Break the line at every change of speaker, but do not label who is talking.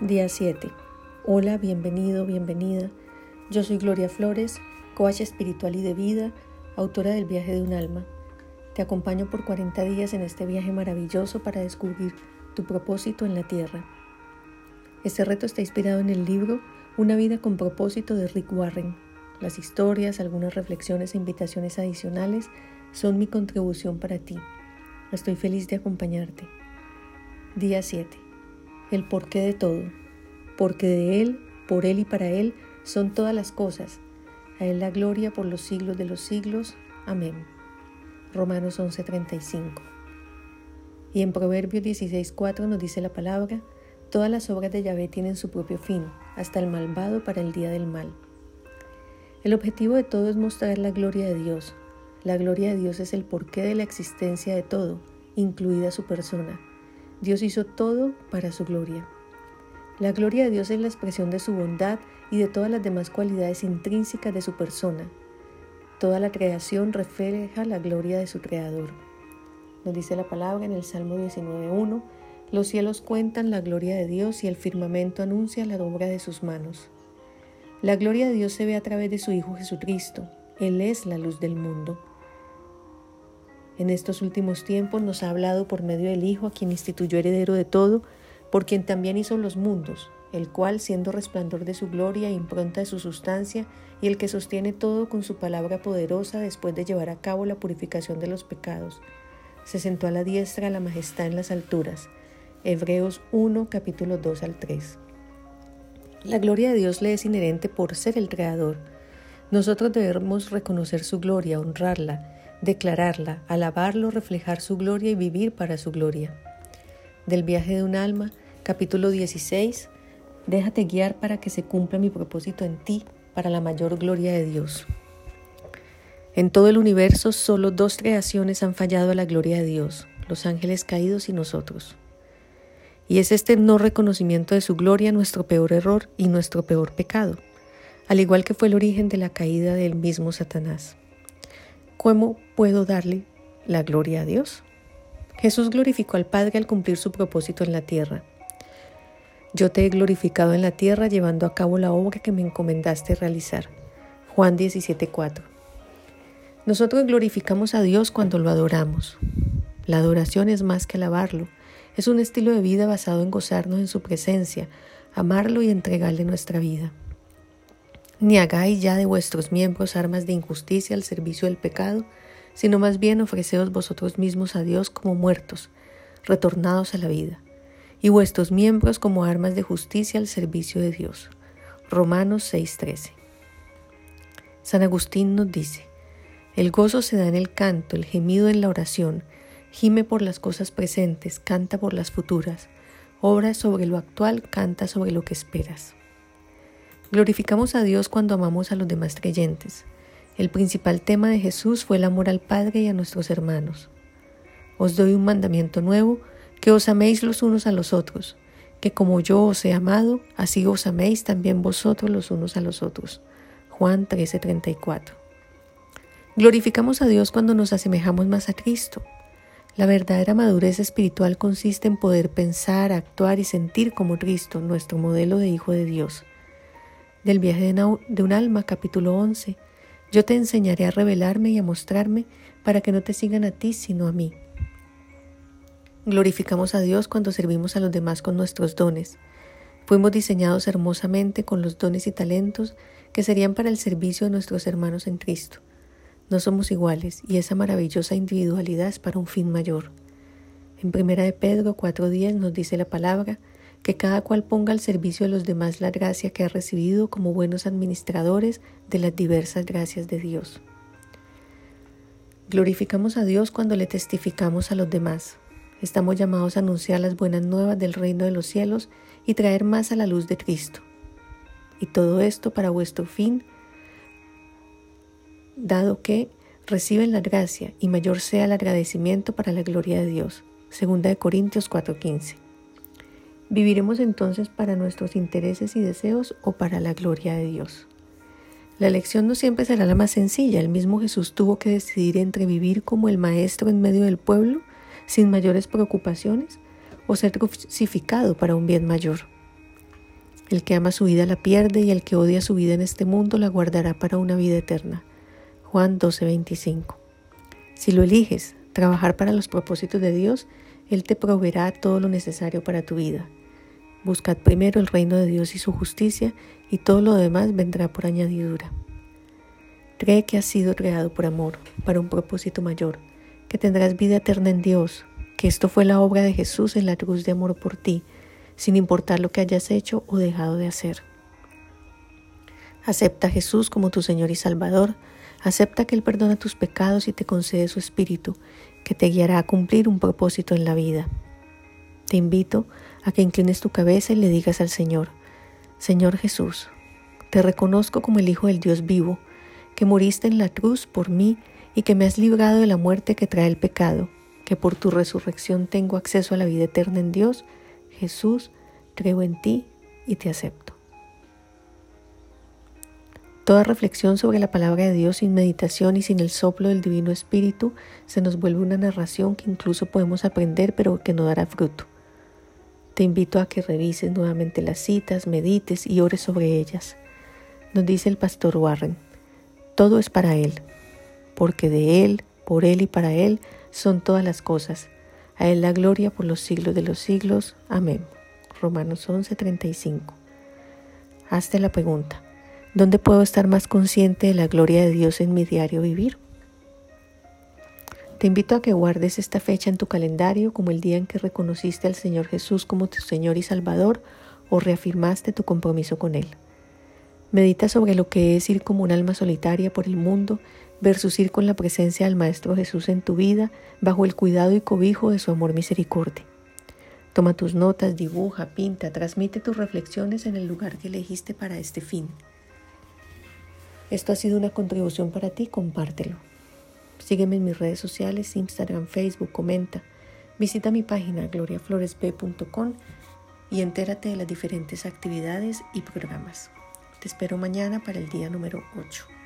Día 7. Hola, bienvenido, bienvenida. Yo soy Gloria Flores, coach espiritual y de vida, autora del viaje de un alma. Te acompaño por 40 días en este viaje maravilloso para descubrir tu propósito en la tierra. Este reto está inspirado en el libro Una vida con propósito de Rick Warren. Las historias, algunas reflexiones e invitaciones adicionales son mi contribución para ti. Estoy feliz de acompañarte. Día 7 el porqué de todo, porque de Él, por Él y para Él son todas las cosas. A Él la gloria por los siglos de los siglos. Amén. Romanos 11:35. Y en Proverbios 16:4 nos dice la palabra, todas las obras de Yahvé tienen su propio fin, hasta el malvado para el día del mal. El objetivo de todo es mostrar la gloria de Dios. La gloria de Dios es el porqué de la existencia de todo, incluida su persona. Dios hizo todo para su gloria. La gloria de Dios es la expresión de su bondad y de todas las demás cualidades intrínsecas de su persona. Toda la creación refleja la gloria de su Creador. Nos dice la palabra en el Salmo 19.1, los cielos cuentan la gloria de Dios y el firmamento anuncia la obra de sus manos. La gloria de Dios se ve a través de su Hijo Jesucristo. Él es la luz del mundo. En estos últimos tiempos nos ha hablado por medio del Hijo, a quien instituyó heredero de todo, por quien también hizo los mundos, el cual, siendo resplandor de su gloria impronta de su sustancia, y el que sostiene todo con su palabra poderosa después de llevar a cabo la purificación de los pecados, se sentó a la diestra la majestad en las alturas. Hebreos 1, capítulo 2 al 3. La gloria de Dios le es inherente por ser el Creador. Nosotros debemos reconocer su gloria, honrarla, declararla, alabarlo, reflejar su gloria y vivir para su gloria. Del viaje de un alma, capítulo 16, déjate guiar para que se cumpla mi propósito en ti, para la mayor gloria de Dios. En todo el universo solo dos creaciones han fallado a la gloria de Dios, los ángeles caídos y nosotros. Y es este no reconocimiento de su gloria nuestro peor error y nuestro peor pecado, al igual que fue el origen de la caída del mismo Satanás. ¿Cómo puedo darle la gloria a Dios? Jesús glorificó al Padre al cumplir su propósito en la tierra. Yo te he glorificado en la tierra llevando a cabo la obra que me encomendaste realizar. Juan 17:4. Nosotros glorificamos a Dios cuando lo adoramos. La adoración es más que alabarlo, es un estilo de vida basado en gozarnos en su presencia, amarlo y entregarle nuestra vida. Ni hagáis ya de vuestros miembros armas de injusticia al servicio del pecado, sino más bien ofreceos vosotros mismos a Dios como muertos, retornados a la vida, y vuestros miembros como armas de justicia al servicio de Dios. Romanos 6:13. San Agustín nos dice, el gozo se da en el canto, el gemido en la oración, gime por las cosas presentes, canta por las futuras, obra sobre lo actual, canta sobre lo que esperas. Glorificamos a Dios cuando amamos a los demás creyentes. El principal tema de Jesús fue el amor al Padre y a nuestros hermanos. Os doy un mandamiento nuevo, que os améis los unos a los otros, que como yo os he amado, así os améis también vosotros los unos a los otros. Juan 13:34. Glorificamos a Dios cuando nos asemejamos más a Cristo. La verdadera madurez espiritual consiste en poder pensar, actuar y sentir como Cristo, nuestro modelo de Hijo de Dios del viaje de un alma, capítulo 11. Yo te enseñaré a revelarme y a mostrarme para que no te sigan a ti, sino a mí. Glorificamos a Dios cuando servimos a los demás con nuestros dones. Fuimos diseñados hermosamente con los dones y talentos que serían para el servicio de nuestros hermanos en Cristo. No somos iguales y esa maravillosa individualidad es para un fin mayor. En 1 de Pedro 4.10 nos dice la palabra, que cada cual ponga al servicio de los demás la gracia que ha recibido como buenos administradores de las diversas gracias de Dios. Glorificamos a Dios cuando le testificamos a los demás. Estamos llamados a anunciar las buenas nuevas del reino de los cielos y traer más a la luz de Cristo. Y todo esto para vuestro fin, dado que reciben la gracia y mayor sea el agradecimiento para la gloria de Dios. Segunda de Corintios 4:15. ¿Viviremos entonces para nuestros intereses y deseos o para la gloria de Dios? La elección no siempre será la más sencilla. El mismo Jesús tuvo que decidir entre vivir como el Maestro en medio del pueblo, sin mayores preocupaciones, o ser crucificado para un bien mayor. El que ama su vida la pierde y el que odia su vida en este mundo la guardará para una vida eterna. Juan 12:25. Si lo eliges, trabajar para los propósitos de Dios, Él te proveerá todo lo necesario para tu vida. Buscad primero el reino de Dios y su justicia, y todo lo demás vendrá por añadidura. Cree que has sido creado por amor, para un propósito mayor, que tendrás vida eterna en Dios, que esto fue la obra de Jesús en la cruz de amor por ti, sin importar lo que hayas hecho o dejado de hacer. Acepta a Jesús como tu Señor y Salvador, acepta que Él perdona tus pecados y te concede su Espíritu, que te guiará a cumplir un propósito en la vida. Te invito a que inclines tu cabeza y le digas al Señor, Señor Jesús, te reconozco como el Hijo del Dios vivo, que moriste en la cruz por mí y que me has librado de la muerte que trae el pecado, que por tu resurrección tengo acceso a la vida eterna en Dios Jesús, creo en ti y te acepto. Toda reflexión sobre la palabra de Dios sin meditación y sin el soplo del Divino Espíritu se nos vuelve una narración que incluso podemos aprender pero que no dará fruto. Te invito a que revises nuevamente las citas, medites y ores sobre ellas. Nos dice el pastor Warren, todo es para Él, porque de Él, por Él y para Él son todas las cosas a Él la gloria por los siglos de los siglos. Amén. Romanos 11:35. Hazte la pregunta, ¿dónde puedo estar más consciente de la gloria de Dios en mi diario vivir? Te invito a que guardes esta fecha en tu calendario como el día en que reconociste al Señor Jesús como tu Señor y Salvador o reafirmaste tu compromiso con Él. Medita sobre lo que es ir como un alma solitaria por el mundo versus ir con la presencia del Maestro Jesús en tu vida bajo el cuidado y cobijo de su amor misericordia. Toma tus notas, dibuja, pinta, transmite tus reflexiones en el lugar que elegiste para este fin. Esto ha sido una contribución para ti, compártelo. Sígueme en mis redes sociales, Instagram, Facebook, comenta. Visita mi página gloriafloresb.com y entérate de las diferentes actividades y programas. Te espero mañana para el día número 8.